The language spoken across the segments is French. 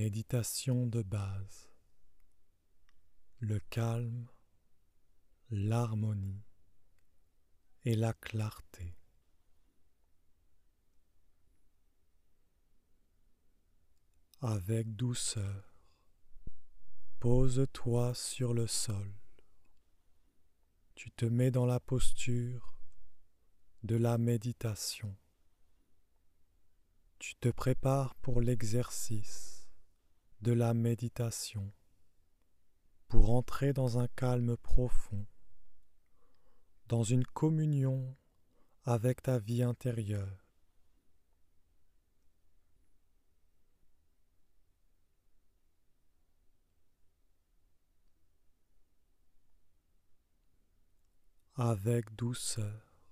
Méditation de base. Le calme, l'harmonie et la clarté. Avec douceur, pose-toi sur le sol. Tu te mets dans la posture de la méditation. Tu te prépares pour l'exercice de la méditation pour entrer dans un calme profond, dans une communion avec ta vie intérieure. Avec douceur,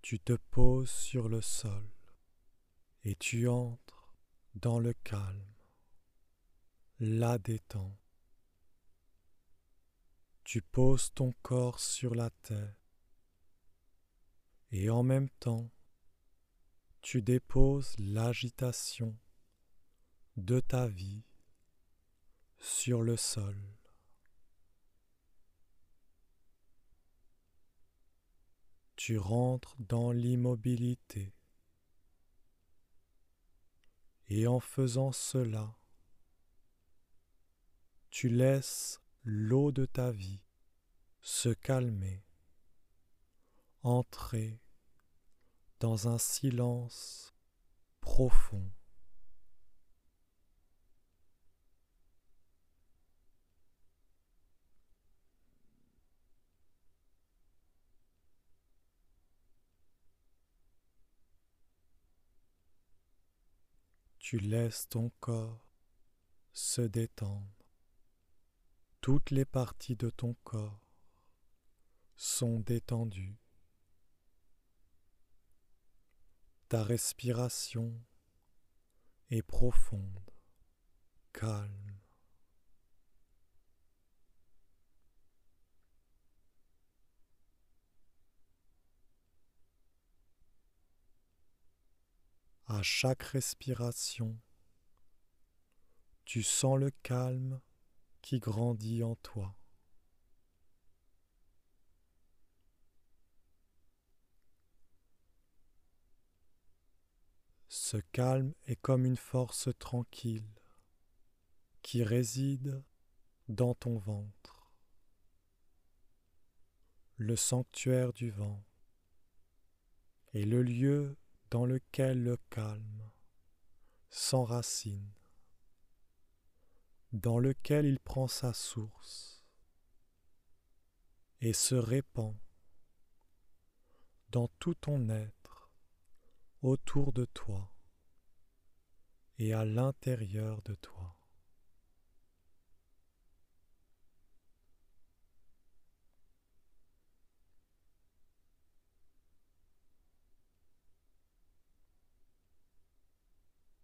tu te poses sur le sol et tu entres dans le calme la détend. Tu poses ton corps sur la terre et en même temps tu déposes l'agitation de ta vie sur le sol. Tu rentres dans l'immobilité et en faisant cela, tu laisses l'eau de ta vie se calmer, entrer dans un silence profond. Tu laisses ton corps se détendre. Toutes les parties de ton corps sont détendues. Ta respiration est profonde, calme. À chaque respiration, tu sens le calme qui grandit en toi. Ce calme est comme une force tranquille qui réside dans ton ventre, le sanctuaire du vent est le lieu dans lequel le calme s'enracine dans lequel il prend sa source et se répand dans tout ton être autour de toi et à l'intérieur de toi.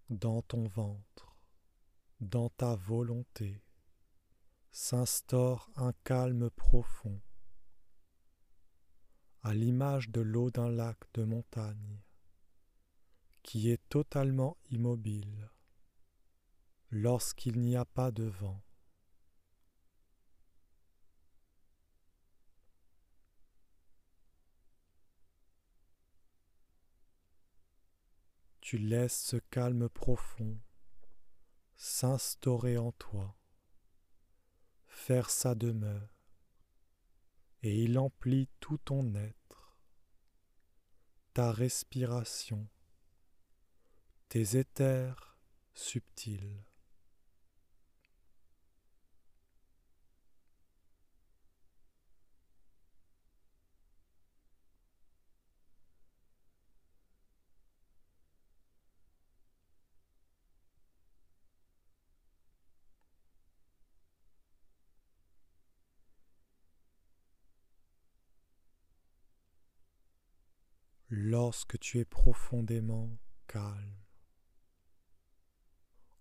Dans ton ventre dans ta volonté s'instaure un calme profond, à l'image de l'eau d'un lac de montagne, qui est totalement immobile lorsqu'il n'y a pas de vent. Tu laisses ce calme profond s'instaurer en toi, faire sa demeure, et il emplit tout ton être, ta respiration, tes éthers subtils. Lorsque tu es profondément calme.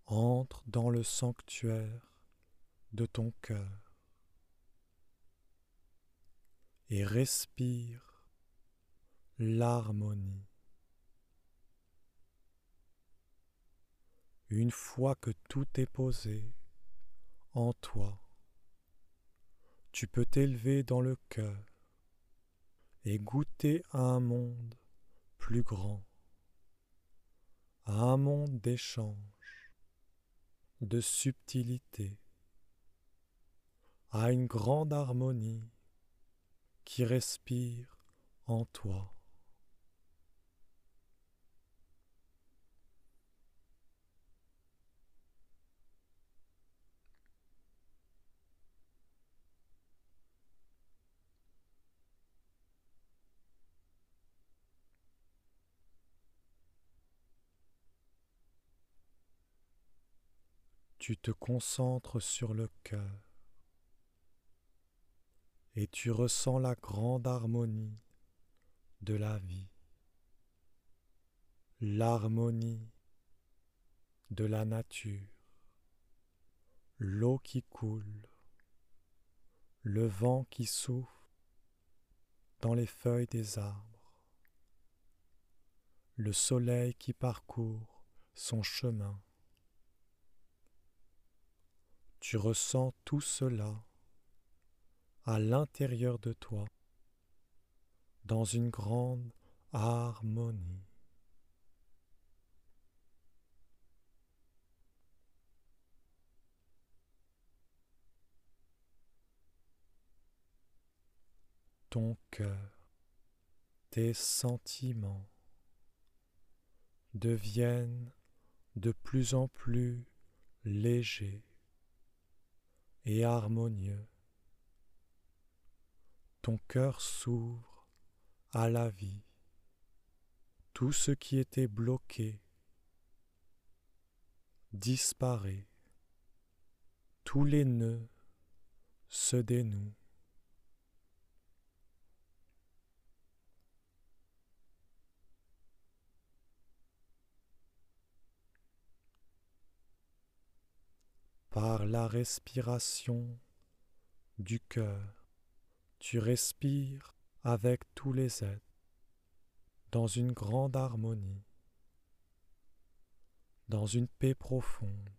Entre dans le sanctuaire de ton cœur et respire l'harmonie. Une fois que tout est posé en toi, tu peux t'élever dans le cœur et goûter à un monde plus grand, à un monde d'échange, de subtilité, à une grande harmonie qui respire en toi. Tu te concentres sur le cœur et tu ressens la grande harmonie de la vie, l'harmonie de la nature, l'eau qui coule, le vent qui souffle dans les feuilles des arbres, le soleil qui parcourt son chemin tu ressens tout cela à l'intérieur de toi, dans une grande harmonie. Ton cœur, tes sentiments deviennent de plus en plus légers et harmonieux. Ton cœur s'ouvre à la vie. Tout ce qui était bloqué disparaît. Tous les nœuds se dénouent. Par la respiration du cœur. Tu respires avec tous les êtres dans une grande harmonie, dans une paix profonde,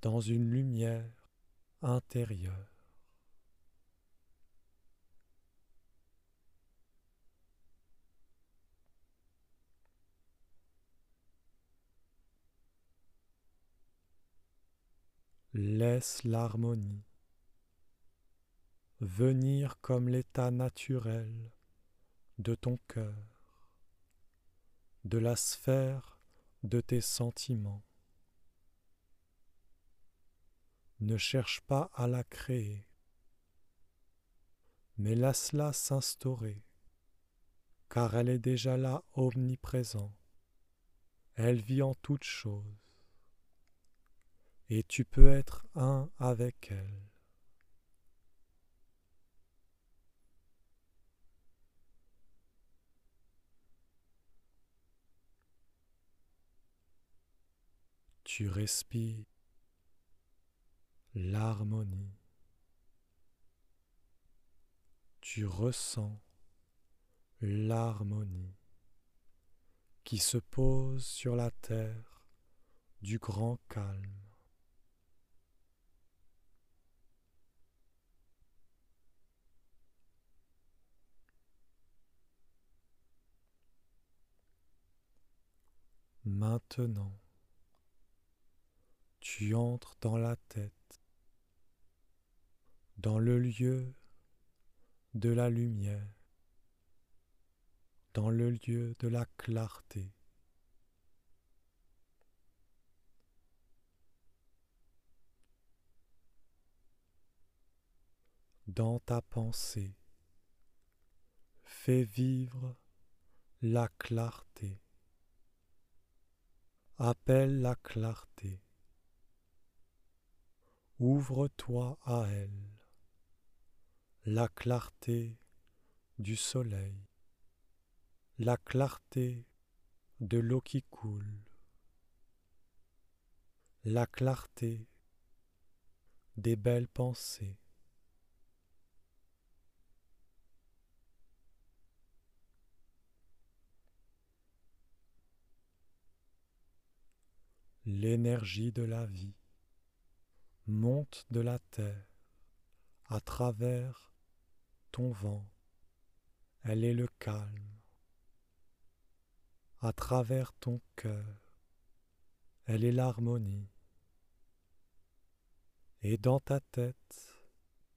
dans une lumière intérieure. Laisse l'harmonie venir comme l'état naturel de ton cœur, de la sphère de tes sentiments. Ne cherche pas à la créer, mais laisse-la s'instaurer, car elle est déjà là omniprésente. Elle vit en toutes choses et tu peux être un avec elle. Tu respires l'harmonie. Tu ressens l'harmonie qui se pose sur la terre du grand calme. Maintenant, tu entres dans la tête, dans le lieu de la lumière, dans le lieu de la clarté. Dans ta pensée, fais vivre la clarté appelle la clarté. Ouvre-toi à elle, la clarté du soleil, la clarté de l'eau qui coule, la clarté des belles pensées. L'énergie de la vie monte de la terre à travers ton vent. Elle est le calme. À travers ton cœur, elle est l'harmonie. Et dans ta tête,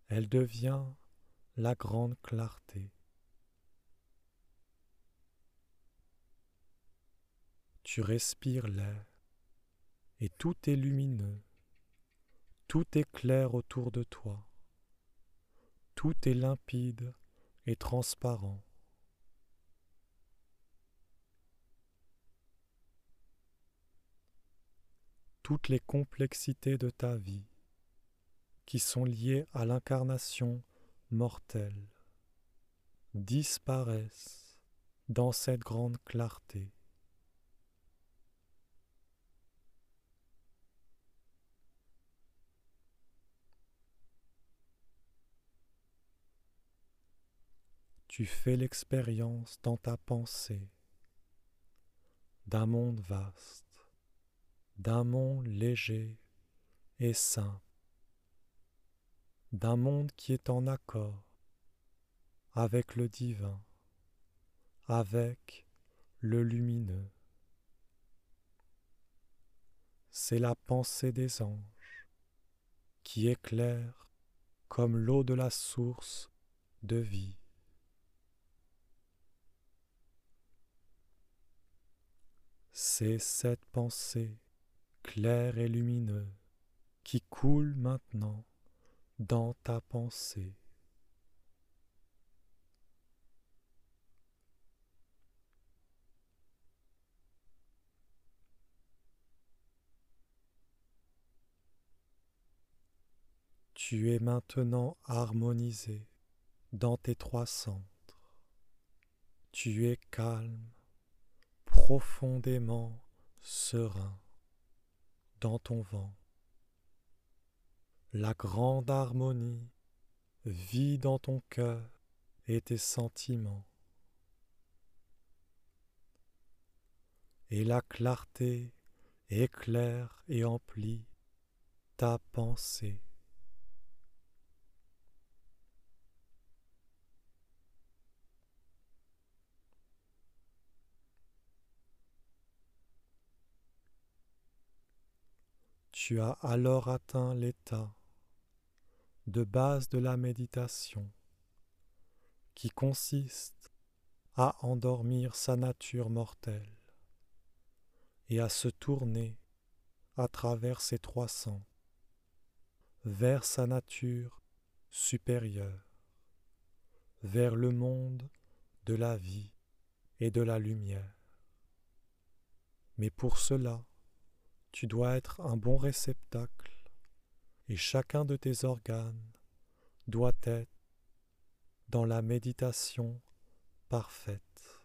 elle devient la grande clarté. Tu respires l'air et tout est lumineux, tout est clair autour de toi, tout est limpide et transparent. Toutes les complexités de ta vie qui sont liées à l'incarnation mortelle disparaissent dans cette grande clarté. Tu fais l'expérience dans ta pensée d'un monde vaste, d'un monde léger et sain, d'un monde qui est en accord avec le divin, avec le lumineux. C'est la pensée des anges qui éclaire comme l'eau de la source de vie. C'est cette pensée claire et lumineuse qui coule maintenant dans ta pensée. Tu es maintenant harmonisé dans tes trois centres. Tu es calme profondément serein dans ton vent. La grande harmonie vit dans ton cœur et tes sentiments. Et la clarté éclaire et emplit ta pensée. Tu as alors atteint l'état de base de la méditation qui consiste à endormir sa nature mortelle et à se tourner à travers ses trois sens vers sa nature supérieure, vers le monde de la vie et de la lumière. Mais pour cela, tu dois être un bon réceptacle et chacun de tes organes doit être dans la méditation parfaite.